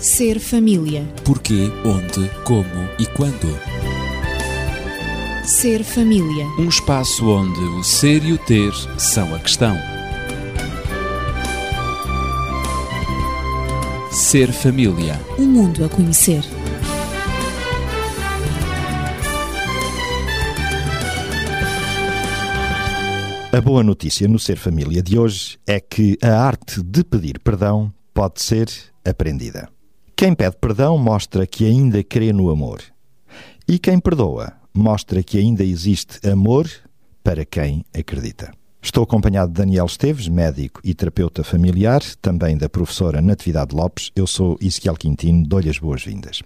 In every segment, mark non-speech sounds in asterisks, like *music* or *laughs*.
Ser família. Porquê, onde, como e quando. Ser família. Um espaço onde o ser e o ter são a questão. Ser família. Um mundo a conhecer. A boa notícia no Ser Família de hoje é que a arte de pedir perdão pode ser aprendida. Quem pede perdão mostra que ainda crê no amor. E quem perdoa mostra que ainda existe amor para quem acredita. Estou acompanhado de Daniel Esteves, médico e terapeuta familiar, também da professora Natividade Lopes. Eu sou Ezequiel Quintino, dou-lhe as boas-vindas.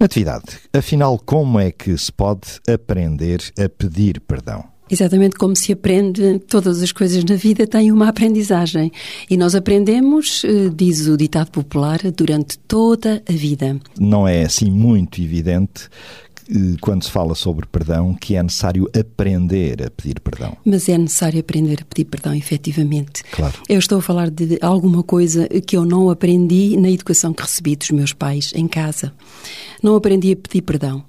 Natividade, afinal, como é que se pode aprender a pedir perdão? Exatamente como se aprende, todas as coisas na vida têm uma aprendizagem. E nós aprendemos, eh, diz o ditado popular, durante toda a vida. Não é assim muito evidente eh, quando se fala sobre perdão, que é necessário aprender a pedir perdão. Mas é necessário aprender a pedir perdão, efetivamente. Claro. Eu estou a falar de alguma coisa que eu não aprendi na educação que recebi dos meus pais em casa. Não aprendi a pedir perdão.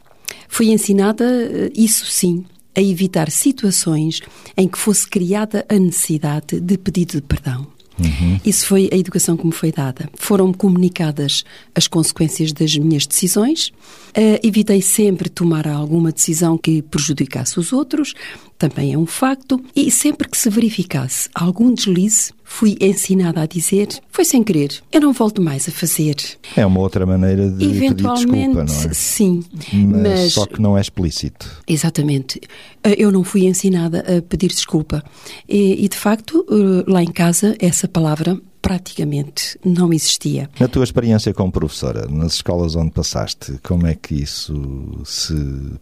Fui ensinada, eh, isso sim, a evitar situações em que fosse criada a necessidade de pedido de perdão. Uhum. Isso foi a educação que me foi dada. Foram-me comunicadas as consequências das minhas decisões. Uh, evitei sempre tomar alguma decisão que prejudicasse os outros, também é um facto. E sempre que se verificasse algum deslize, fui ensinada a dizer: foi sem querer, eu não volto mais a fazer. É uma outra maneira de pedir desculpa, não é? Sim, mas, mas só que não é explícito. Exatamente. Eh, Eu não fui ensinada a pedir desculpa. E, e, de facto, eh, lá em casa, essa palavra praticamente não existia. Na tua experiência como professora, nas escolas onde passaste, como é que isso se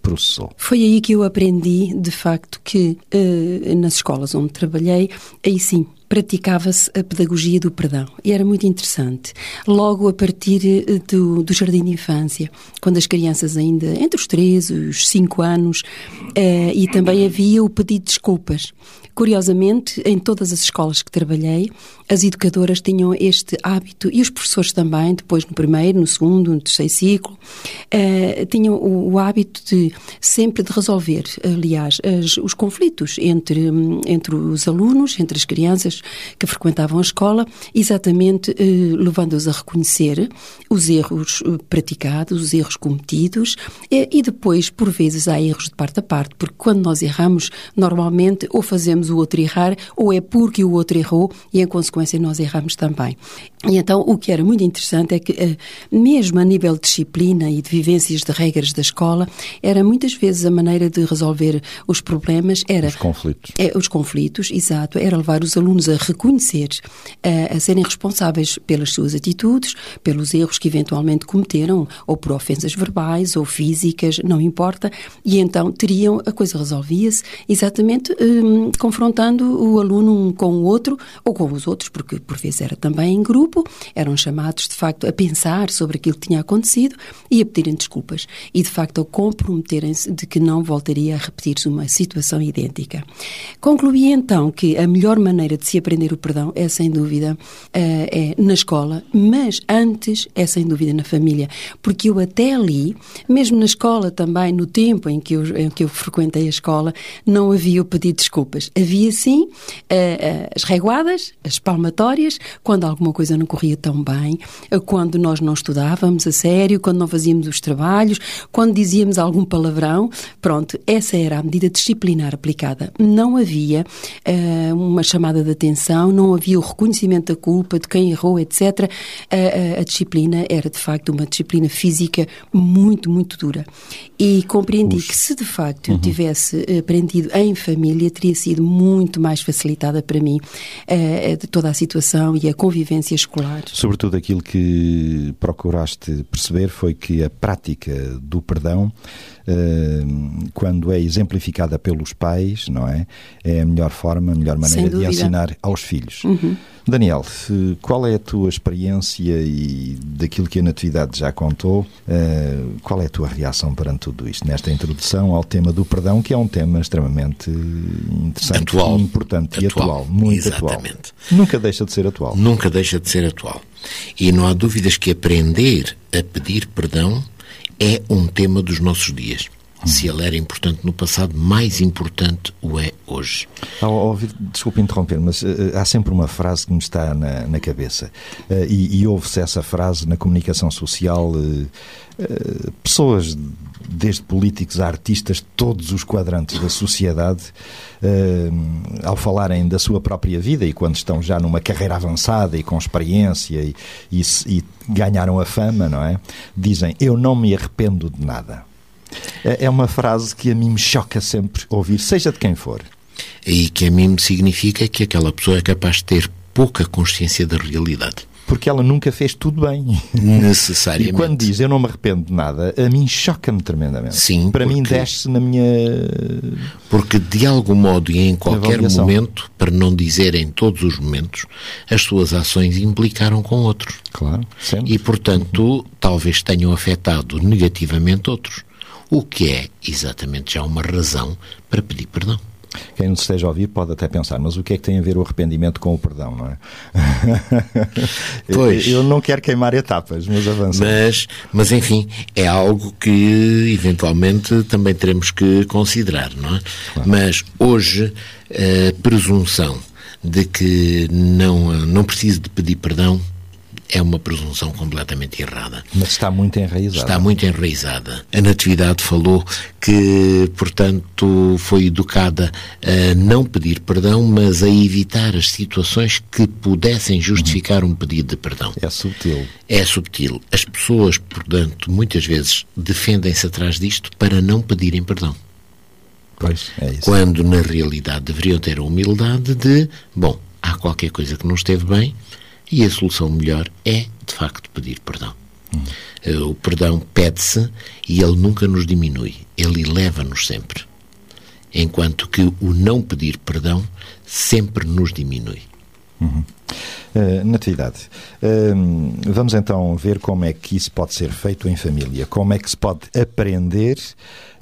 processou? Foi aí que eu aprendi, de facto, que eh, nas escolas onde trabalhei, aí sim, praticava-se a pedagogia do perdão e era muito interessante. Logo a partir eh, do, do, jardim de infância, quando as crianças ainda entre os 3 e os 5 anos, eh, e também havia o pedido de desculpas. Curiosamente, em todas as escolas que trabalhei, as educadoras tinham este hábito, e os professores também, depois no primeiro, no segundo, no terceiro ciclo, eh, tinham o, o, hábito de sempre de resolver, aliás, as, os conflitos entre, entre os alunos, entre as crianças que frequentavam a escola, exatamente eh, levando-os a reconhecer os erros eh, praticados, os erros cometidos, eh, e depois, por vezes, há erros de parte a parte, porque quando nós erramos, normalmente ou fazemos o outro errar, ou é porque o outro errou e, em consequência, nós erramos também. E então, o que era muito interessante é que, mesmo a nível de disciplina e de vivências de regras da escola, era muitas vezes a maneira de resolver os problemas era... Os conflitos. É, os conflitos, exato. Era levar os alunos a reconhecer, a, a serem responsáveis pelas suas atitudes, pelos erros que eventualmente cometeram, ou por ofensas verbais ou físicas, não importa, e então teriam, a coisa resolvia-se exatamente hum, confrontando o aluno um com o outro, ou com os outros, porque por vezes era também em grupo, eram chamados de facto a pensar sobre aquilo que tinha acontecido e a pedirem desculpas. E de facto a comprometerem-se de que não voltaria a repetir-se uma situação idêntica. Concluí então que a melhor maneira de se aprender o perdão é sem dúvida é na escola, mas antes é sem dúvida na família, porque eu até ali, mesmo na escola também, no tempo em que eu, em que eu frequentei a escola, não havia o pedido de desculpas. Havia sim as reguadas, as palmatórias, quando alguma coisa não corria tão bem, quando nós não estudávamos a sério, quando não fazíamos os trabalhos, quando dizíamos algum palavrão, pronto, essa era a medida disciplinar aplicada. Não havia uh, uma chamada de atenção, não havia o reconhecimento da culpa, de quem errou, etc. A, disciplina era, de facto, uma disciplina física muito, muito dura. E compreendi que se, de facto, eu tivesse aprendido em família, teria sido muito mais facilitada para mim uh, toda a situação e a convivência escolar. Sobretudo aquilo que procuraste perceber foi que a prática do perdão quando é exemplificada pelos pais, não é? É a melhor forma, a melhor maneira de ensinar aos filhos. Uhum. Daniel, qual é a tua experiência e daquilo que a Natividade já contou, uh, qual é a tua reação perante tudo isto, nesta introdução ao tema do perdão, que é um tema extremamente interessante, atual, importante atual, e atual, muito exatamente. atual. Nunca deixa de ser atual. Nunca deixa de ser atual. E não há dúvidas que aprender a pedir perdão é um tema dos nossos dias. Se ele era importante no passado, mais importante o é hoje. Ao ouvir, desculpe interromper, mas uh, há sempre uma frase que me está na, na cabeça. Uh, e, e ouve-se essa frase na comunicação social. Uh, pessoas, desde políticos a artistas, todos os quadrantes da sociedade, ao falarem da sua própria vida e quando estão já numa carreira avançada e com experiência e, e, e ganharam a fama, não é? Dizem: Eu não me arrependo de nada. É, é uma frase que a mim me choca sempre ouvir, seja de quem for. E que a mim significa que aquela pessoa é capaz de ter pouca consciência da realidade. Porque ela nunca fez tudo bem. Necessariamente. E quando diz eu não me arrependo de nada, a mim choca-me tremendamente. Sim. Para porque... mim desce na minha. Porque de algum modo e em qualquer momento, para não dizer em todos os momentos, as suas ações implicaram com outros. Claro, sempre. E portanto, talvez tenham afetado negativamente outros o que é exatamente já uma razão para pedir perdão. Quem nos esteja a ouvir pode até pensar, mas o que é que tem a ver o arrependimento com o perdão, não é? *laughs* Pois. Eu não quero queimar etapas, mas avança. Mas, mas, enfim, é algo que eventualmente também teremos que considerar, não é? Claro. Mas hoje a presunção de que não, não preciso de pedir perdão é uma presunção completamente errada. Mas está muito enraizada. Está muito enraizada. A Natividade falou que, portanto, foi educada a não pedir perdão, mas a evitar as situações que pudessem justificar um pedido de perdão. É subtil. É subtil. As pessoas, portanto, muitas vezes defendem-se atrás disto para não pedirem perdão. Pois, é isso. Quando, na realidade, deveriam ter a humildade de, bom, há qualquer coisa que não esteve bem, e a solução melhor é, de facto, pedir perdão. Hum. O perdão pede-se e ele nunca nos diminui, ele eleva-nos sempre. Enquanto que o não pedir perdão sempre nos diminui. Uhum. Uh, Natividade, uh, vamos então ver como é que isso pode ser feito em família. Como é que se pode aprender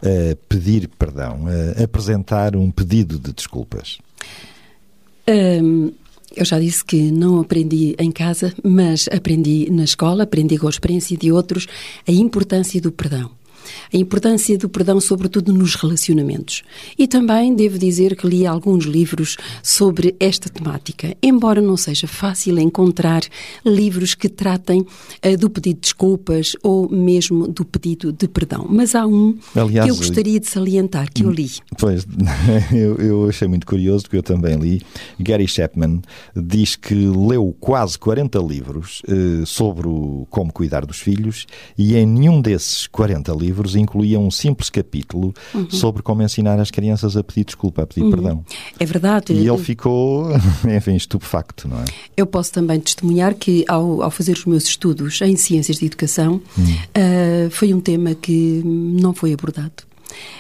a pedir perdão, a apresentar um pedido de desculpas? Um eu já disse que não aprendi em casa, mas aprendi na escola, aprendi com a experiência de outros a importância do perdão a importância do perdão, sobretudo nos relacionamentos. E também devo dizer que li alguns livros sobre esta temática, embora não seja fácil encontrar livros que tratem uh, do pedido de desculpas ou mesmo do pedido de perdão. Mas há um Aliás, que eu gostaria de salientar, que eu li. Pois, *laughs* eu, eu achei muito curioso, porque eu também li. Gary Chapman diz que leu quase 40 livros uh, sobre o, como cuidar dos filhos e em nenhum desses 40 livros incluía um simples capítulo uhum. sobre como ensinar as crianças a pedir desculpa, a pedir uhum. perdão. É verdade. E ele ficou, *laughs* enfim, estupefacto, não é? Eu posso também testemunhar que, ao, ao fazer os meus estudos em Ciências de Educação, uhum. uh, foi um tema que não foi abordado.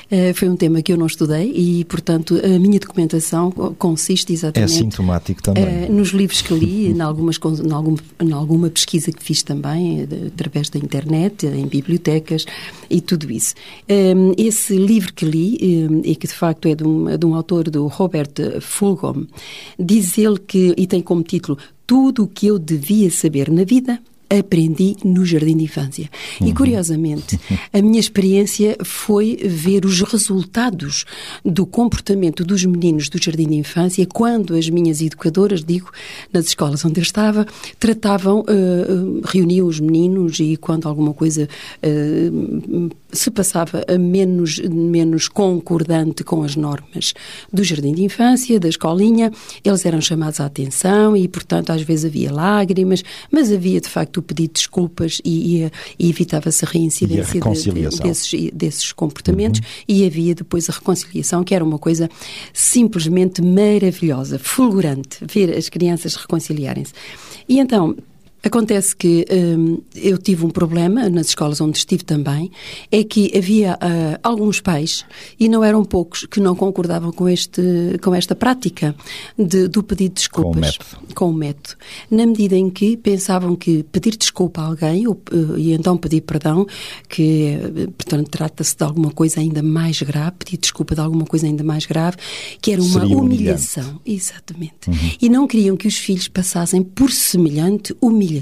Eh, foi um tema que eu não estudei e, portanto, a minha documentação consiste exatamente... É sintomático também. Eh, nos livros que li, em, algumas, em, algum, em alguma pesquisa que fiz também, eh, através da internet, em bibliotecas e tudo isso. Esse livro que li, e que de facto é de um, é de um autor, do Robert Fulghum, diz ele que, e tem como título Tudo o que eu devia saber na vida aprendi no jardim de infância. Uhum. E curiosamente, *laughs* a minha experiência foi ver os resultados do comportamento dos meninos do jardim de infância quando as minhas educadoras, digo, nas escolas onde eu estava, tratavam, uh, reuniam os meninos e quando alguma coisa uh, se passava menos, menos concordante com as normas do jardim de infância, da escolinha, eles eram chamados à atenção e, portanto, às vezes havia lágrimas, mas havia de facto o pedido de desculpas e, e, e evitava-se a reincidência a de, de, desses, desses comportamentos uhum. e havia depois a reconciliação, que era uma coisa simplesmente maravilhosa, fulgurante, ver as crianças reconciliarem-se. E então, Acontece que hum, eu tive um problema nas escolas onde estive também, é que havia uh, alguns pais, e não eram poucos, que não concordavam com, este, com esta prática de, do pedido de desculpas. Com o método. Com o método. Na medida em que pensavam que pedir desculpa a alguém, ou, uh, e então pedir perdão, que, uh, portanto, trata-se de alguma coisa ainda mais grave, pedir desculpa de alguma coisa ainda mais grave, que era uma Seria humilhação. humilhante. Exatamente. Uhum. E não queriam que os filhos passassem por semelhante humilhação.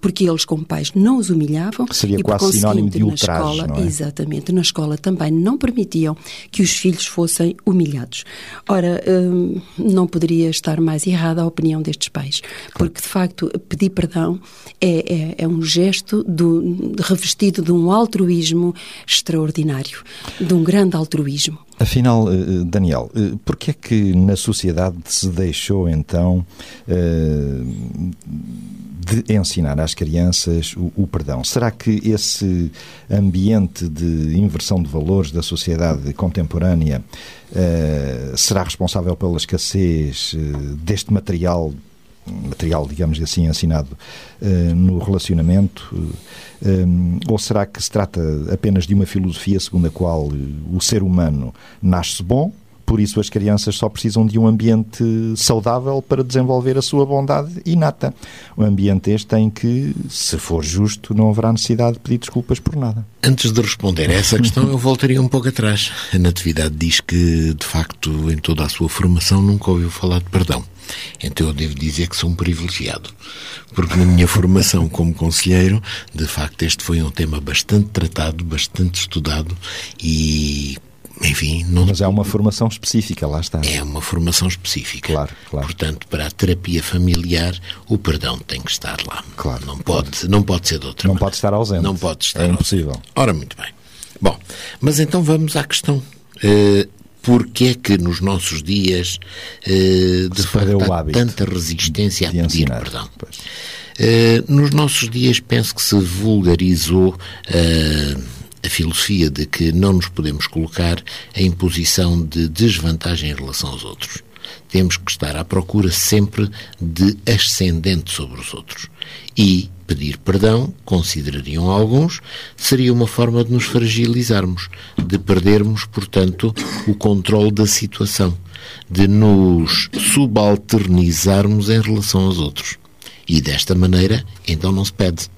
Porque eles, como pais, não os humilhavam. Seria e, quase sinónimo de na ultraje, escola, não é? Exatamente. Na escola também não permitiam que os filhos fossem humilhados. Ora, hum, não poderia estar mais errada a opinião destes pais. Porque, de facto, pedir perdão é, é, é um gesto do, revestido de um altruísmo extraordinário. De um grande altruísmo. Afinal, eh, Daniel, eh, porquê é que na sociedade se deixou então eh, de ensinar às crianças o, o, perdão? Será que esse ambiente de inversão de valores da sociedade contemporânea será responsável pela escassez deste material material, digamos assim, ensinado uh, no relacionamento? Uh, ou será que se trata apenas de uma filosofia segundo a qual o ser humano nasce bom, por isso as crianças só precisam de um ambiente saudável para desenvolver a sua bondade inata? Um ambiente este em que, se for justo, não haverá necessidade de pedir desculpas por nada. Antes de responder a essa questão, eu voltaria um pouco atrás. A Natividade diz que, de facto, em toda a sua formação nunca ouviu falar de perdão. Então eu devo dizer que sou um privilegiado, porque na minha formação como conselheiro, de facto, este foi um tema bastante tratado, bastante estudado e enfim, não... Mas é uma formação específica, lá está. É uma formação específica. Claro, claro. Portanto, para a terapia familiar, o perdão tem que estar lá. Claro. Não pode, claro. não pode ser de outra Não maneira. pode estar ausente. Não pode estar É impossível. Ausente. Ora, muito bem. Bom, mas então vamos à questão. Uh, Porquê é que nos nossos dias, uh, de facto, há tanta resistência a pedir ensinar. perdão? Uh, nos nossos dias, penso que se vulgarizou a filosofia de que não nos podemos colocar em posição de desvantagem em relação aos outros. Temos que estar à procura sempre de ascendente sobre os outros. E pedir perdão, considerariam alguns, seria uma forma de nos fragilizarmos, de perdermos, portanto, o controle da situação, de nos subalternizarmos em relação aos outros. E desta maneira, então não se pede.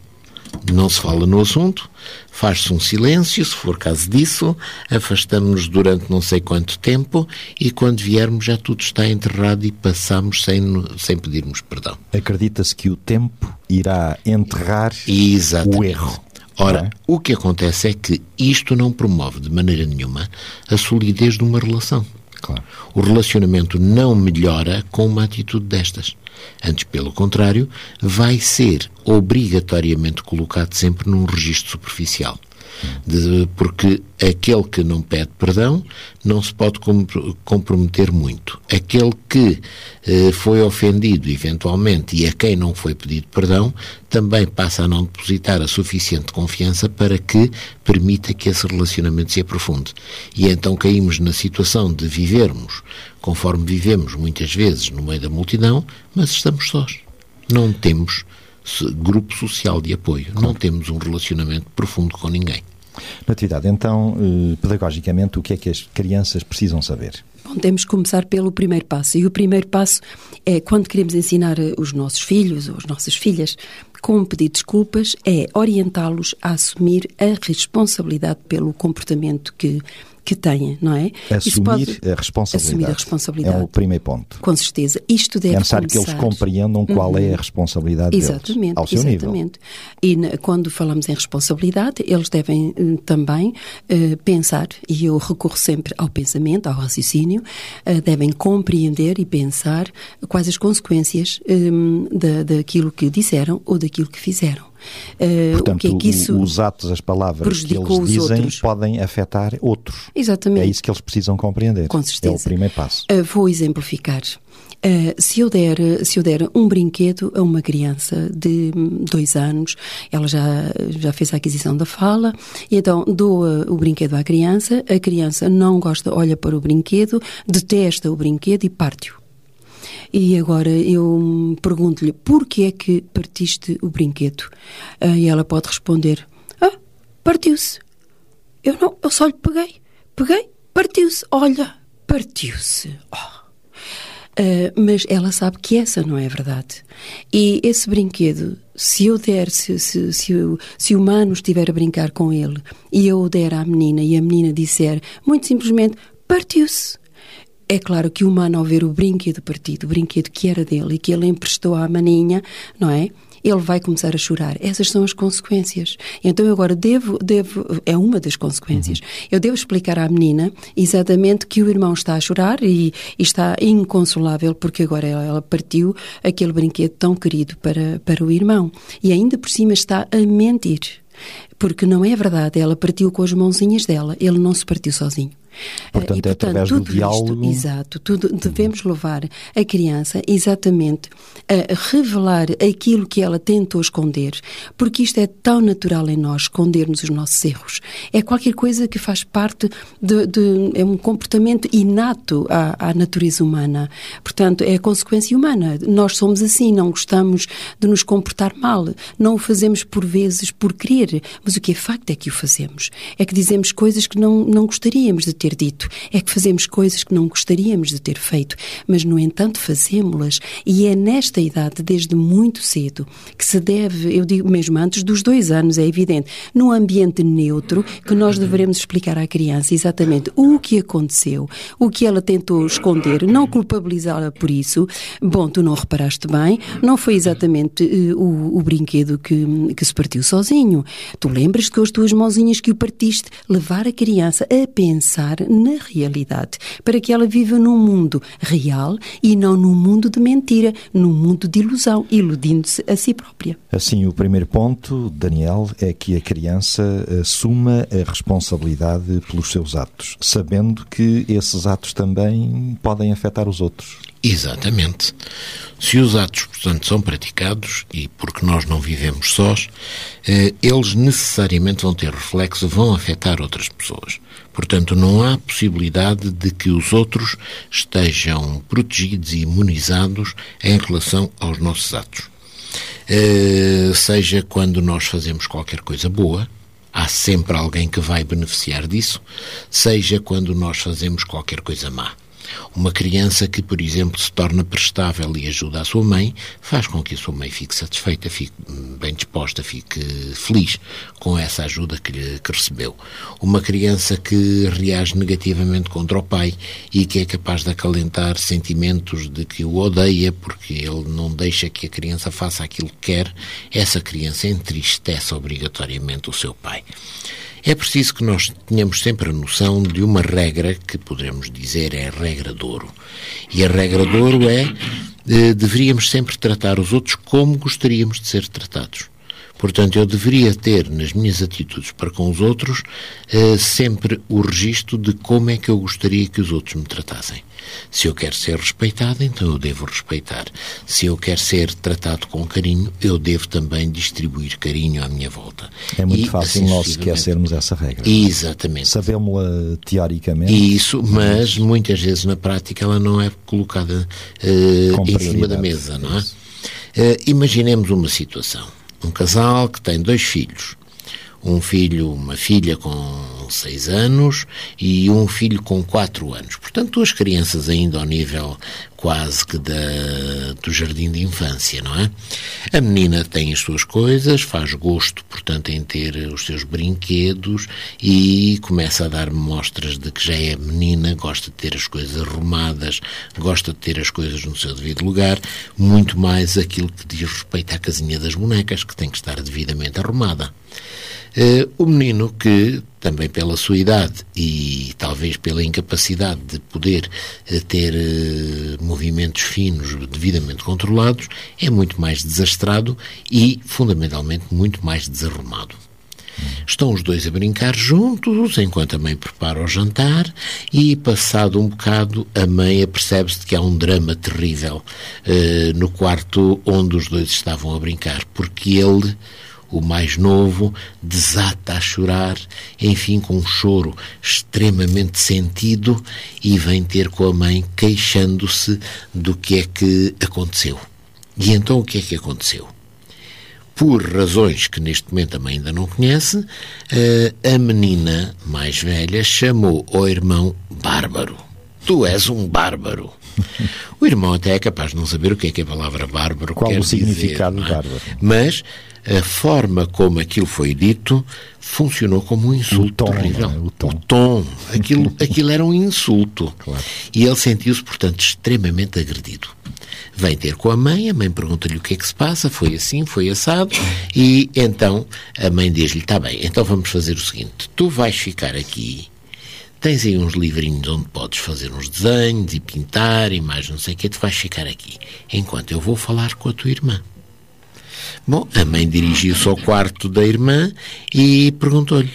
Não se fala no assunto, faz-se um silêncio, se for caso disso, afastamos-nos durante não sei quanto tempo e quando viermos já tudo está enterrado e passamos sem, sem pedirmos perdão. Acredita-se que o tempo irá enterrar Exatamente. o erro. Ora, é? o que acontece é que isto não promove de maneira nenhuma a solidez de uma relação. Claro. O relacionamento não melhora com uma atitude destas. Antes, pelo contrário, vai ser obrigatoriamente colocado sempre num registro superficial. De, porque aquele que não pede perdão não se pode comprometer muito. Aquele que eh, foi ofendido eventualmente e a quem não foi pedido perdão também passa a não depositar a suficiente confiança para que permita que esse relacionamento se aprofunde. E então caímos na situação de vivermos conforme vivemos muitas vezes no meio da multidão, mas estamos sós. Não temos grupo social de apoio. Não temos um relacionamento profundo com ninguém. Natividade, então, eh, pedagogicamente, o que é que as crianças precisam saber? Bom, temos que começar pelo primeiro passo. E o primeiro passo é, quando queremos ensinar os nossos filhos ou as nossas filhas com pedir desculpas, é orientá-los a assumir a responsabilidade pelo comportamento que que têm, não é? Assumir pode... a responsabilidade. Assumir a responsabilidade. É o primeiro ponto. Com certeza. Isto deve É necessário começar... que eles compreendam qual uhum. é a responsabilidade exatamente, deles, ao seu exatamente. nível. E quando falamos em responsabilidade, eles devem uh, também uh, pensar, e eu recorro sempre ao pensamento, ao raciocínio, uh, devem compreender e pensar quais as consequências um, da, daquilo que disseram ou daquilo que fizeram. Uh, Portanto, o que é que isso os atos, as palavras que eles dizem outros. podem afetar outros. Exatamente. É isso que eles precisam compreender. Com certeza. É o primeiro passo. Uh, vou exemplificar. Uh, se, eu der, se eu der um brinquedo a uma criança de dois anos, ela já, já fez a aquisição da fala, e então dou o brinquedo à criança, a criança não gosta, olha para o brinquedo, detesta o brinquedo e parte-o. E agora eu pergunto-lhe, porquê é que partiste o brinquedo? Ah, e ela pode responder, ah, partiu-se. Eu não, eu só lhe peguei. Peguei, partiu-se. Olha, partiu-se. Oh. Uh, mas ela sabe que essa não é verdade. E esse brinquedo, se eu der, se, se, se, o, se o humano estiver a brincar com ele e eu o der à menina e a menina disser muito simplesmente partiu-se. É claro que o humano, ao ver o brinquedo partido, o brinquedo que era dele e que ele emprestou à maninha, não é? ele vai começar a chorar. Essas são as consequências. Então eu agora devo, devo é uma das consequências. Uhum. Eu devo explicar à menina exatamente que o irmão está a chorar e, e está inconsolável porque agora ela, ela, partiu aquele brinquedo tão querido para, para o irmão. E ainda por cima está a mentir. Porque não é verdade, ela partiu com as mãozinhas dela, ele não se partiu sozinho. Portanto, e, portanto, é através do diálogo. Isto, exato, tudo, devemos levar a criança exatamente a revelar aquilo que ela tentou esconder, porque isto é tão natural em nós, escondermos os nossos erros. É qualquer coisa que faz parte de. de é um comportamento inato à, à natureza humana. Portanto, é a consequência humana. Nós somos assim, não gostamos de nos comportar mal. Não o fazemos por vezes por querer, mas o que é facto é que o fazemos. É que dizemos coisas que não, não gostaríamos de ter ter dito, é que fazemos coisas que não gostaríamos de ter feito, mas no entanto fazemos-las e é nesta idade, desde muito cedo, que se deve, eu digo mesmo antes dos dois anos, é evidente, num ambiente neutro, que nós devemos explicar à criança exatamente o que aconteceu, o que ela tentou esconder, não culpabilizá-la por isso. Bom, tu não reparaste bem, não foi exatamente uh, o, o, brinquedo que, que se partiu sozinho. Tu lembras-te com as tuas mãozinhas que o partiste, levar a criança a pensar na realidade, para que ela viva num mundo real e não num mundo de mentira, num mundo de ilusão, iludindo-se a si própria. Assim, o primeiro ponto, Daniel, é que a criança assuma a responsabilidade pelos seus atos, sabendo que esses atos também podem afetar os outros. Exatamente. Se os atos, portanto, são praticados, e porque nós não vivemos sós, eh, eles necessariamente vão ter reflexo, vão afetar outras pessoas. Portanto, não há possibilidade de que os outros estejam protegidos e imunizados em relação aos nossos atos. Uh, seja quando nós fazemos qualquer coisa boa, há sempre alguém que vai beneficiar disso, seja quando nós fazemos qualquer coisa má. Uma criança que, por exemplo, se torna prestável e ajuda a sua mãe, faz com que a sua mãe fique satisfeita, fique bem disposta, fique feliz com essa ajuda que, que recebeu. Uma criança que reage negativamente contra o pai e que é capaz de acalentar sentimentos de que o odeia porque ele não deixa que a criança faça aquilo que quer, essa criança entristece obrigatoriamente o seu pai. É preciso que nós tenhamos sempre a noção de uma regra que poderemos dizer é a regra de ouro. E a regra de ouro é eh, deveríamos sempre tratar os outros como gostaríamos de ser tratados. Portanto, eu deveria ter nas minhas atitudes para com os outros uh, sempre o registro de como é que eu gostaria que os outros me tratassem. Se eu quero ser respeitado, então eu devo respeitar. Se eu quero ser tratado com carinho, eu devo também distribuir carinho à minha volta. É muito e, fácil assim, nós esquecermos essa regra. Exatamente. Sabemos-la teoricamente. Isso, mas muitas vezes na prática ela não é colocada uh, em cima da mesa, não é? Uh, imaginemos uma situação um casal que tem dois filhos. Um filho, uma filha com seis anos e um filho com quatro anos. Portanto, duas crianças ainda ao nível quase que da, do jardim de infância, não é? A menina tem as suas coisas, faz gosto, portanto, em ter os seus brinquedos e começa a dar mostras de que já é menina, gosta de ter as coisas arrumadas, gosta de ter as coisas no seu devido lugar, muito mais aquilo que diz respeito à casinha das bonecas, que tem que estar devidamente arrumada. Uh, o menino que, também pela sua idade e talvez pela incapacidade de poder uh, ter uh, movimentos finos devidamente controlados, é muito mais desastrado e, fundamentalmente, muito mais desarrumado. Estão os dois a brincar juntos enquanto a mãe prepara o jantar e, passado um bocado, a mãe apercebe-se de que há um drama terrível no quarto onde os dois estavam a brincar, porque ele o mais novo desata a chorar, enfim, com um choro extremamente sentido e vem ter com a mãe queixando-se do que é que aconteceu. E então o que é que aconteceu? Por razões que neste momento a mãe ainda não conhece, eh, a menina mais velha chamou ao irmão Bárbaro. Tu és um bárbaro. O irmão até é capaz de não saber o que é que a palavra bárbaro Qual quer o significado dizer, é? bárbaro? Mas a forma como aquilo foi dito funcionou como um insulto tom, terrível. é? O tom. tom. Aquilo, *laughs* aquilo era um insulto. Claro. E ele sentiu-se, portanto, extremamente agredido. Vem ter com a mãe, a mãe pergunta-lhe o que é que se passa, foi assim, foi assado, e então a mãe diz-lhe: está bem, então vamos fazer o seguinte: tu vais ficar aqui, tens aí uns livrinhos onde podes fazer uns desenhos e pintar e mais não sei o que, tu vais ficar aqui, enquanto eu vou falar com a tua irmã. Bom, a mãe dirigiu-se ao quarto da irmã e perguntou-lhe: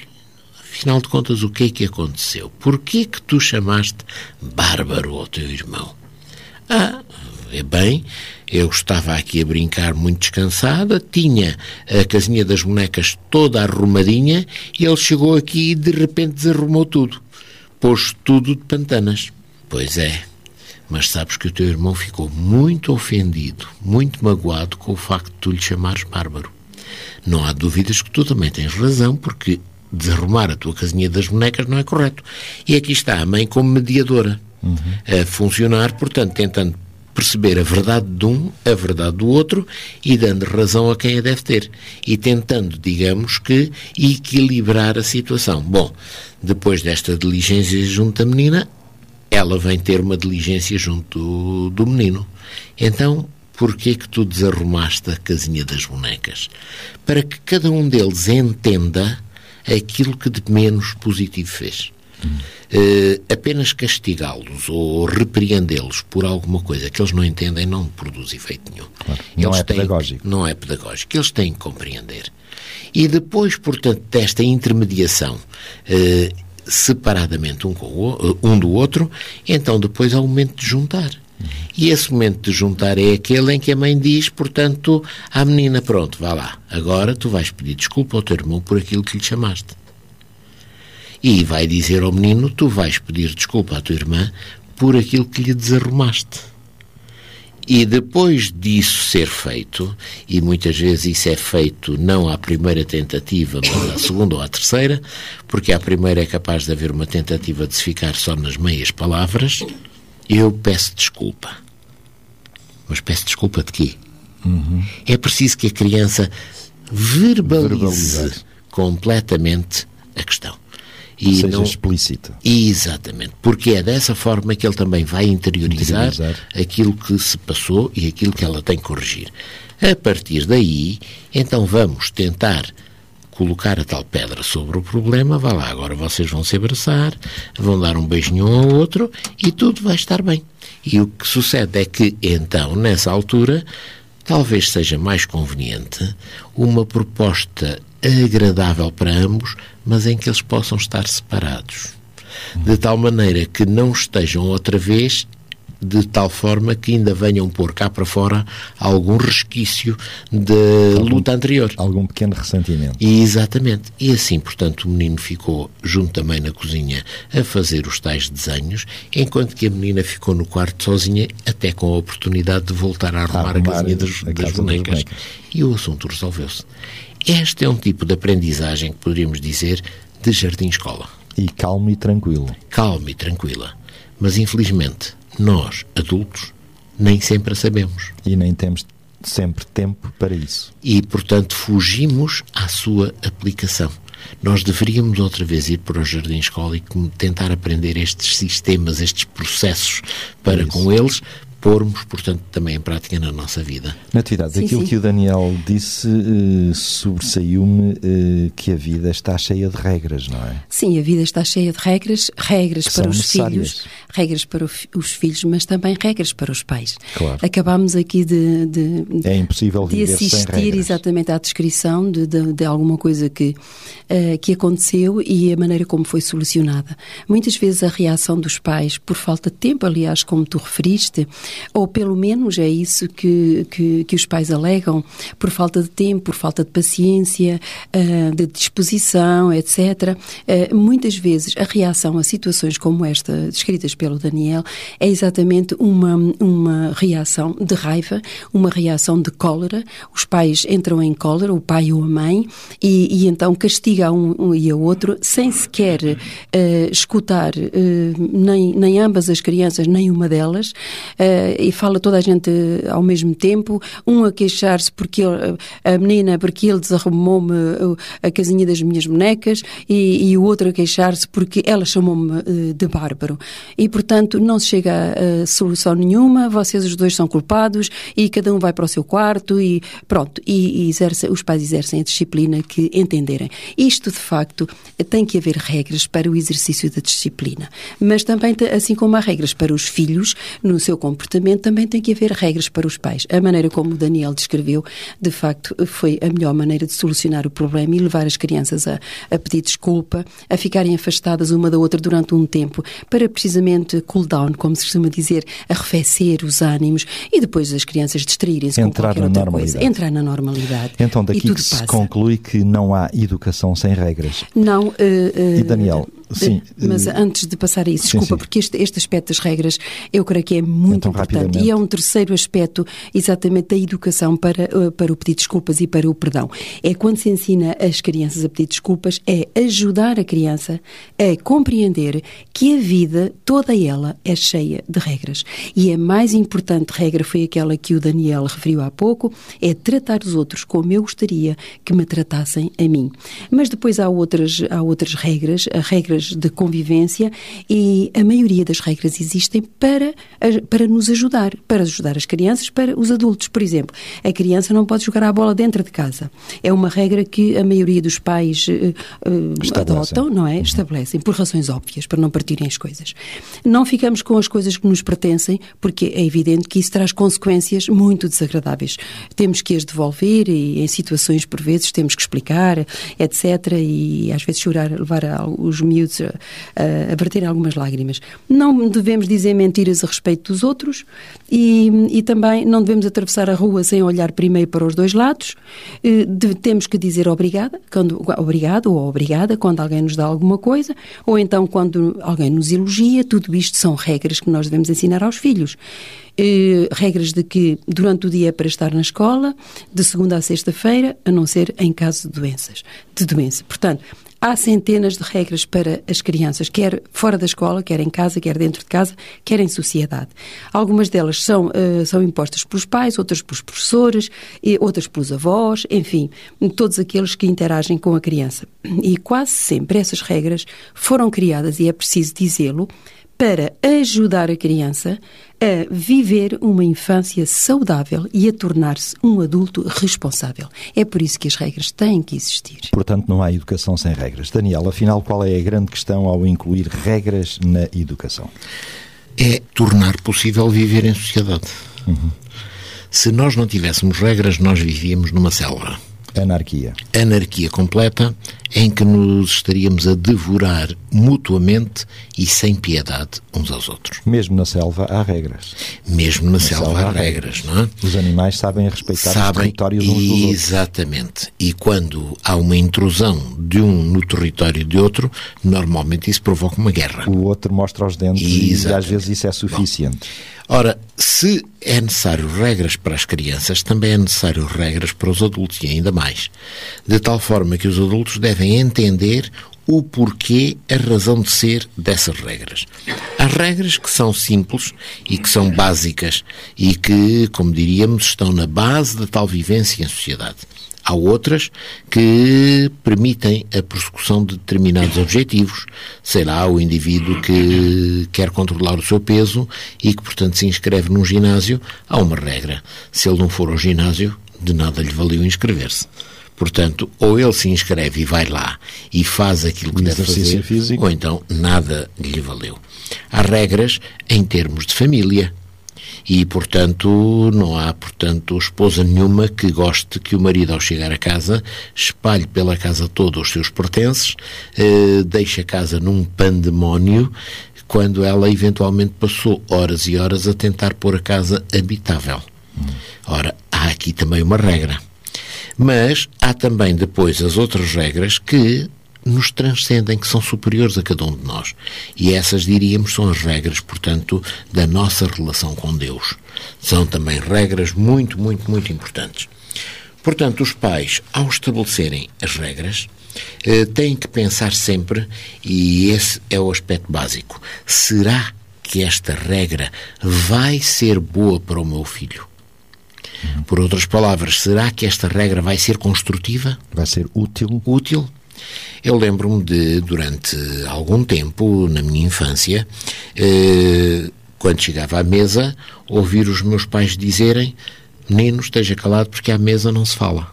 afinal de contas, o que é que aconteceu? Porquê que tu chamaste bárbaro ao teu irmão? Ah, é bem, eu estava aqui a brincar muito descansada, tinha a casinha das bonecas toda arrumadinha e ele chegou aqui e de repente desarrumou tudo. Pôs tudo de pantanas. Pois é, mas sabes que o teu irmão ficou muito ofendido, muito magoado com o facto de tu lhe chamares bárbaro. Não há dúvidas que tu também tens razão, porque desarrumar a tua casinha das bonecas não é correto. E aqui está a mãe como mediadora, a funcionar, portanto, tentando perceber a verdade de um, a verdade do outro e dando razão a quem a deve ter. E tentando, digamos que, equilibrar a situação. Bom, depois desta diligência junto à menina, ela vem ter uma diligência junto do, do menino. Então, porquê que tu desarrumaste a casinha das bonecas? Para que cada um deles entenda aquilo que de menos positivo fez. Eh, apenas castigá-los ou repreendê-los por alguma coisa que eles não entendem não produz efeito nenhum. não Eles é pedagógico. Não é pedagógico. Eles têm que compreender. E depois, portanto, desta intermediação eh, separadamente um, o, um do outro, então depois há o momento de juntar. E esse momento de juntar é aquele em que a mãe diz, portanto, à menina, pronto, vá lá, agora tu vais pedir desculpa ao teu irmão por aquilo que lhe chamaste. E vai dizer ao menino, tu vais pedir desculpa à tua irmã por aquilo que lhe desarrumaste. E depois disso ser feito, e muitas vezes isso é feito não à primeira tentativa, mas à segunda ou à terceira, porque à primeira é capaz de haver uma tentativa de se ficar só nas meias palavras, eu peço desculpa. Mas peço desculpa de quê? É preciso que a criança verbalize Verbalizar. completamente a questão. E Seja não, explícita. Exatamente, porque é dessa forma que ele também vai interiorizar, Interiorizar. aquilo que se passou e aquilo que ela tem que corrigir. A partir daí, então vamos tentar colocar a tal pedra sobre o problema, vá lá, agora vocês vão se abraçar, vão dar um beijinho um ao outro e tudo vai estar bem. E o que sucede é que, então, nessa altura, talvez seja mais conveniente uma proposta agradável para ambos, mas em que eles possam estar separados. De tal maneira que não estejam outra vez de tal forma que ainda venham pôr cá para fora algum resquício da luta anterior. Algum pequeno ressentimento. E, exatamente. E assim, portanto, o menino ficou junto também na cozinha a fazer os tais desenhos, enquanto que a menina ficou no quarto sozinha, até com a oportunidade de voltar a arrumar a, arrumar casinha das, a das bonecas. E o assunto resolveu-se. Este é um tipo de aprendizagem que poderíamos dizer de jardim-escola. E calmo e tranquilo. Calma e tranquila. Mas, infelizmente, nós, adultos, nem sempre a sabemos. E nem temos sempre tempo para isso. e, portanto, fugimos à sua aplicação. Nós deveríamos outra vez ir para o jardim escola e tentar aprender estes sistemas, estes processos, para Isso. com eles pormos, portanto, também em prática na nossa vida. Natividade, Sim, aquilo sim. que o Daniel disse eh, sobressaiu-me eh, que a vida está cheia de regras, não é? Sim, a vida está cheia de regras, regras Que para os necessárias. filhos, regras para os filhos, mas também regras para os pais. Claro. Acabámos aqui de, de, É impossível de assistir exatamente à descrição de, de, de alguma coisa que, eh, que aconteceu e a maneira como foi solucionada. Muitas vezes a reação dos pais, por falta de tempo, aliás, como tu referiste, Ou pelo menos é isso que, que, que os pais alegam, por falta de tempo, por falta de paciência, uh, de disposição, etc. Uh, muitas vezes a reação a situações como esta, descritas pelo Daniel, é exatamente uma, uma reação de raiva, uma reação de cólera. Os pais entram em cólera, o pai ou a mãe, e, e então castiga um, um e a outro sem sequer uh, escutar nem, nem ambas as crianças, nem uma delas, e fala toda a gente ao mesmo tempo, um a queixar-se porque ele, a menina, porque ele desarrumou-me a casinha das minhas bonecas e, e o outro a queixar-se porque ela chamou-me uh, de bárbaro. E, portanto, não se chega a, a, solução nenhuma, vocês os dois são culpados e cada um vai para o seu quarto e pronto. E, e exerce, os pais exercem a disciplina que entenderem. Isto, de facto, tem que haver regras para o exercício da disciplina. Mas também, assim como há regras para os filhos no seu comportamento, também tem que haver regras para os pais. A maneira como o Daniel descreveu, de facto, foi a melhor maneira de solucionar o problema e levar as crianças a, a pedir desculpa, a ficarem afastadas uma da outra durante um tempo, para precisamente cool down, como se costuma dizer, arrefecer os ânimos e depois as crianças distraírem-se com qualquer outra coisa. Entrar na normalidade. Então daqui que se conclui que não há educação sem regras. Não. Uh, uh, e Daniel, Sim. Mas uh, antes de passar a isso, desculpa, sim, porque este, este aspecto das regras eu creio que é muito então, importante. E é um terceiro aspecto, exatamente, da educação para, uh, para o pedir desculpas e para o perdão. É quando se ensina as crianças a pedir desculpas, é ajudar a criança a compreender que a vida, toda ela, é cheia de regras. E a mais importante regra foi aquela que o Daniel referiu há pouco, é tratar os outros como eu gostaria que me tratassem a mim. Mas depois há outras, há outras regras, regras regras de convivência e a maioria das regras existem para, para nos ajudar, para ajudar as crianças, para os adultos. Por exemplo, a criança não pode jogar a bola dentro de casa. É uma regra que a maioria dos pais uh, adotam, não é? Uhum. Estabelecem, por razões óbvias, para não partirem as coisas. Não ficamos com as coisas que nos pertencem, porque é evidente que isso traz consequências muito desagradáveis. Temos que as devolver e, em situações, por vezes, temos que explicar, etc. E às vezes chorar, levar os miúdos miúdos a, a verter algumas lágrimas. Não devemos dizer mentiras a respeito dos outros e, e também não devemos atravessar a rua sem olhar primeiro para os dois lados. Eh, de, temos que dizer obrigada, quando, obrigado ou obrigada quando alguém nos dá alguma coisa, ou então quando alguém nos elogia. Tudo isto são regras que nós devemos ensinar aos filhos. Eh, regras de que durante o dia é para estar na escola, de segunda a sexta-feira, a não ser em caso de doenças, de doença. Portanto, Há centenas de regras para as crianças, quer fora da escola, quer em casa, quer dentro de casa, quer em sociedade. Algumas delas são, uh, são impostas pelos pais, outras pelos professores, e outras pelos avós, enfim, todos aqueles que interagem com a criança. E quase sempre essas regras foram criadas, e é preciso dizê-lo, para ajudar a criança a viver uma infância saudável e a tornar-se um adulto responsável. É por isso que as regras têm que existir. Portanto, não há educação sem regras. Daniel, afinal, qual é a grande questão ao incluir regras na educação? É tornar possível viver em sociedade. Uhum. Se nós não tivéssemos regras, nós vivíamos numa selva. Anarquia. Anarquia completa, em que nos estaríamos a devorar mutuamente e sem piedade uns aos outros. Mesmo na selva há regras. Mesmo na, na selva, selva, há regras, regras, não é? Os animais sabem respeitar sabem, os territórios uns dos outros. Exatamente. E quando há uma intrusão de um no território de outro, normalmente isso provoca uma guerra. O outro mostra os dentes exatamente. e às vezes isso é suficiente. Bom, Ora, se é necessário regras para as crianças, também é necessário regras para os adultos e ainda mais. De tal forma que os adultos devem entender o porquê, a razão de ser dessas regras. Há regras que são simples e que são básicas e que, como diríamos, estão na base da tal vivência em sociedade. Há outras que permitem a persecução de determinados objetivos. Sei lá, o indivíduo que quer controlar o seu peso e que, portanto, se inscreve num ginásio, há uma regra. Se ele não for ao ginásio, de nada lhe valeu inscrever-se. Portanto, ou ele se inscreve e vai lá e faz aquilo que deve fazer, físico. ou então nada lhe valeu. Há regras em termos de família. E, portanto, não há, portanto, esposa nenhuma que goste que o marido, ao chegar a casa, espalhe pela casa toda os seus pertences, eh, deixe a casa num pandemónio, quando ela eventualmente passou horas e horas a tentar pôr a casa habitável. Ora, há aqui também uma regra. Mas há também depois as outras regras que nos transcendem, que são superiores a cada um de nós. E essas, diríamos, são as regras, portanto, da nossa relação com Deus. São também regras muito, muito, muito importantes. Portanto, os pais, ao estabelecerem as regras, eh, têm que pensar sempre, e esse é o aspecto básico: será que esta regra vai ser boa para o meu filho? Por outras palavras, será que esta regra vai ser construtiva? Vai ser útil? Útil? Eu lembro-me de, durante algum tempo, na minha infância, eh, quando chegava à mesa, ouvir os meus pais dizerem: Menino, esteja calado porque à mesa não se fala.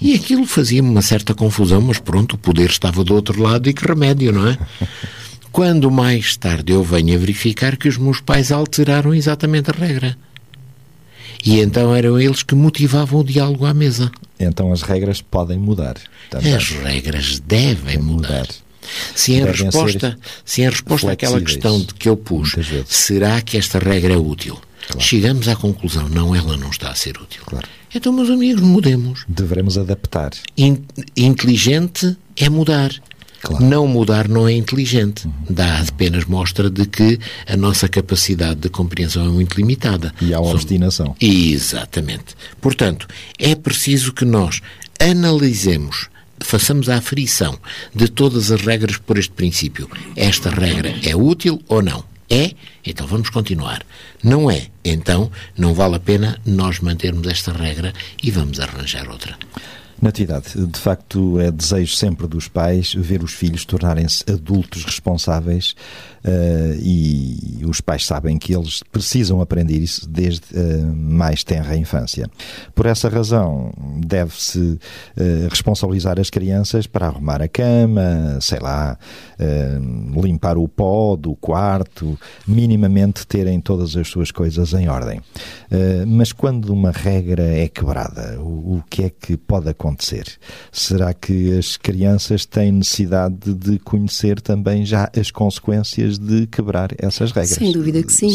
E aquilo fazia-me uma certa confusão, mas pronto, o poder estava do outro lado e que remédio, não é? Quando mais tarde eu venho a verificar que os meus pais alteraram exatamente a regra. E então eram eles que motivavam o diálogo à mesa. Então as regras podem mudar. Também. As regras devem mudar. mudar. Se em devem resposta, se em resposta àquela questão de que eu pus, será que esta regra é útil? Claro. Chegamos à conclusão, não, ela não está a ser útil. Claro. Então, meus amigos, mudemos. Devemos adaptar. In inteligente é mudar. Claro. Não mudar não é inteligente. Uhum. Dá apenas mostra de que a nossa capacidade de compreensão é muito limitada. E há obstinação. Exatamente. Portanto, é preciso que nós analisemos façamos a aferição de todas as regras por este princípio. Esta regra é útil ou não? É? Então vamos continuar. Não é? Então não vale a pena nós mantermos esta regra e vamos arranjar outra. Natividade, de facto é desejo sempre dos pais ver os filhos tornarem-se adultos responsáveis uh, e os pais sabem que eles precisam aprender isso desde uh, mais tenra infância. Por essa razão, deve-se uh, responsabilizar as crianças para arrumar a cama, sei lá, limpar o pó do quarto, minimamente terem todas as suas coisas em ordem. mas quando uma regra é quebrada, o, o que é que pode acontecer? acontecer? Será que as crianças têm necessidade de conhecer também já as consequências de quebrar essas regras? Sem dúvida que sim.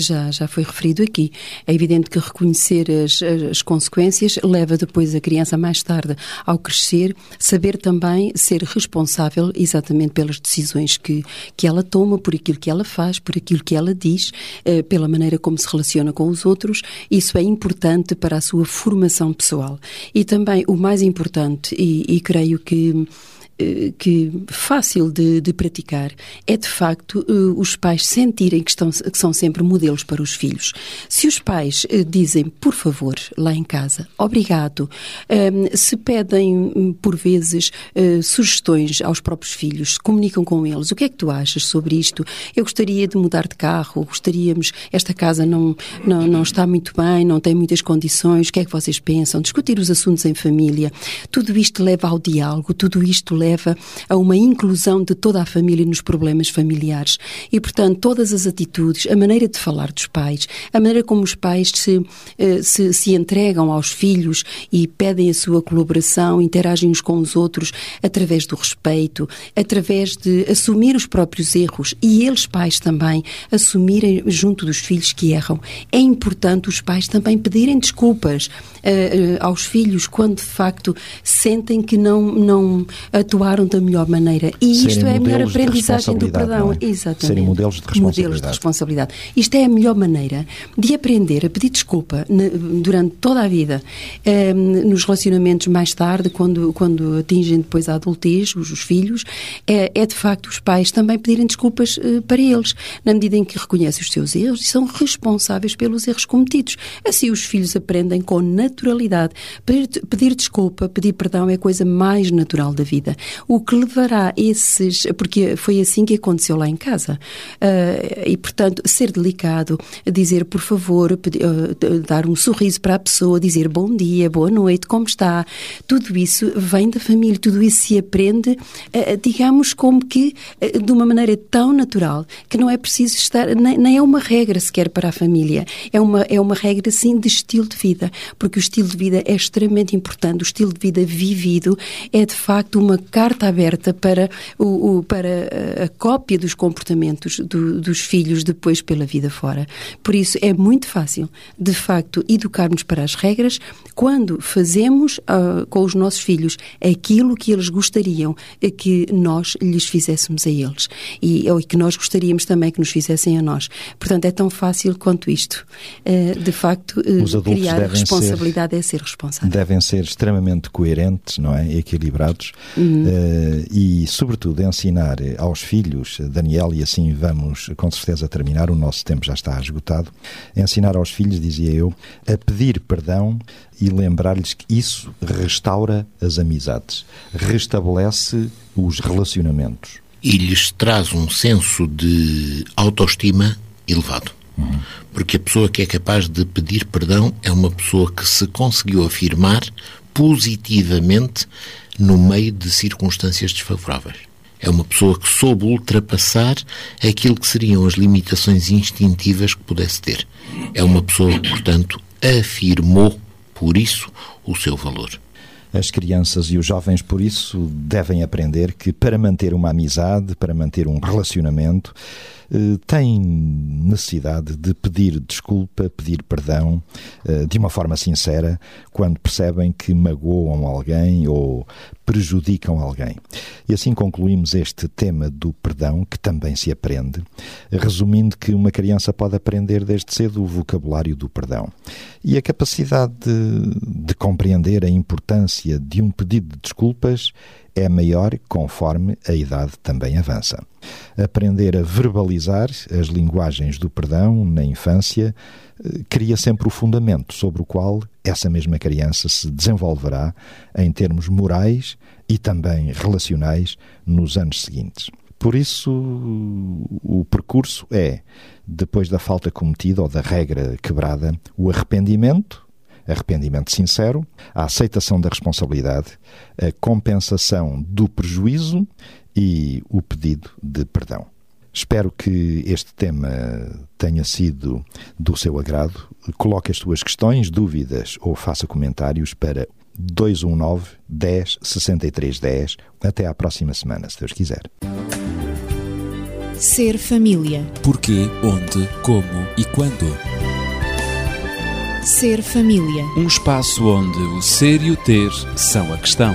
Já, já foi referido aqui. É evidente que reconhecer as, as consequências leva depois a criança mais tarde, ao crescer, saber também ser responsável exatamente pelas decisões que, que ela toma, por aquilo que ela faz, por aquilo que ela diz, eh, pela maneira como se relaciona com os outros. Isso é importante para a sua formação pessoal. E também o mais importante, e, e creio que eh, que fácil de, de, praticar é de facto eh, os pais sentirem que, estão, que são sempre modelos para os filhos. Se os pais eh, dizem por favor lá em casa, obrigado, ehm, se pedem hum, por vezes sugestões aos próprios filhos, se comunicam com eles, o que é que tu achas sobre isto? Eu gostaria de mudar de carro, gostaríamos, esta casa não, não, não está muito bem, não tem muitas condições, o que é que vocês pensam? Discutir os assuntos em família, tudo isto leva ao diálogo, tudo isto leva leva a uma inclusão de toda a família nos problemas familiares. E, portanto, todas as atitudes, a maneira de falar dos pais, a maneira como os pais se, eh, se, se entregam aos filhos e pedem a sua colaboração, interagem uns com os outros através do respeito, através de assumir os próprios erros e eles, pais, também assumirem junto dos filhos que erram. É importante os pais também pedirem desculpas uh, aos filhos quando de facto sentem que não, não atuam atuaram da melhor maneira. E Serem isto é a melhor aprendizagem do perdão. É? Exatamente. Serem modelos de responsabilidade. Modelos de responsabilidade. Isto é a melhor maneira de aprender a pedir desculpa durante toda a vida. Eh, nos relacionamentos mais tarde, quando, quando atingem depois a adultez, os, os filhos, é, é, de facto os pais também pedirem desculpas eh, para eles, na medida em que reconhecem os seus erros e são responsáveis pelos erros cometidos. Assim os filhos aprendem com naturalidade. Pedir, pedir desculpa, pedir perdão é a coisa mais natural da vida o que levará esses. Porque foi assim que aconteceu lá em casa. Uh, e, portanto, ser delicado, dizer por favor, pedir, uh, dar um sorriso para a pessoa, dizer bom dia, boa noite, como está. Tudo isso vem da família, tudo isso se aprende, uh, digamos, como que de uma maneira tão natural que não é preciso estar. Nem, nem, é uma regra sequer para a família. É uma, é uma regra, sim, de estilo de vida. Porque o estilo de vida é extremamente importante. O estilo de vida vivido é, de facto, uma carta aberta para, o, o para a cópia dos comportamentos do, dos filhos depois pela vida fora. Por isso, é muito fácil, de facto, educarmos para as regras quando fazemos uh, com os nossos filhos aquilo que eles gostariam que nós lhes fizéssemos a eles e ou que nós gostaríamos também que nos fizessem a nós. Portanto, é tão fácil quanto isto. Uh, de facto, uh, criar responsabilidade ser, é ser responsável. Devem ser extremamente coerentes, não é? Equilibrados uhum. e, sobretudo, ensinar aos filhos, Daniel, e assim vamos com certeza terminar, o nosso tempo já está esgotado, ensinar aos filhos, dizia eu, a pedir perdão e lembrar-lhes que isso restaura as amizades, restabelece os relacionamentos. E lhes traz um senso de autoestima elevado. Uhum. Porque a pessoa que é capaz de pedir perdão é uma pessoa que se conseguiu afirmar positivamente no meio de circunstâncias desfavoráveis. É uma pessoa que soube ultrapassar aquilo que seriam as limitações instintivas que pudesse ter. É uma pessoa que, portanto, afirmou por isso o seu valor. As crianças e os jovens, por isso, devem aprender que para manter uma amizade, para manter um relacionamento, eh, têm necessidade de pedir desculpa, pedir perdão eh, de uma forma sincera quando percebem que magoam alguém ou prejudicam alguém. E assim concluímos este tema do perdão, que também se aprende, resumindo que uma criança pode aprender desde cedo o vocabulário do perdão. E a capacidade de, de compreender a importância de um pedido de desculpas é maior conforme a idade também avança. Aprender a verbalizar as linguagens do perdão na infância eh, cria sempre o fundamento sobre o qual essa mesma criança se desenvolverá em termos morais e também relacionais nos anos seguintes. Por isso, o percurso é, depois da falta cometida ou da regra quebrada, o arrependimento, arrependimento sincero, a aceitação da responsabilidade, a compensação do prejuízo e o pedido de perdão. Espero que este tema tenha sido do seu agrado. Coloque as suas questões, dúvidas ou faça comentários para 219 10 63 10. Até à próxima semana, se Deus quiser. Ser família. Porquê, onde, como e quando. Ser família. Um espaço onde o ser e o ter são a questão.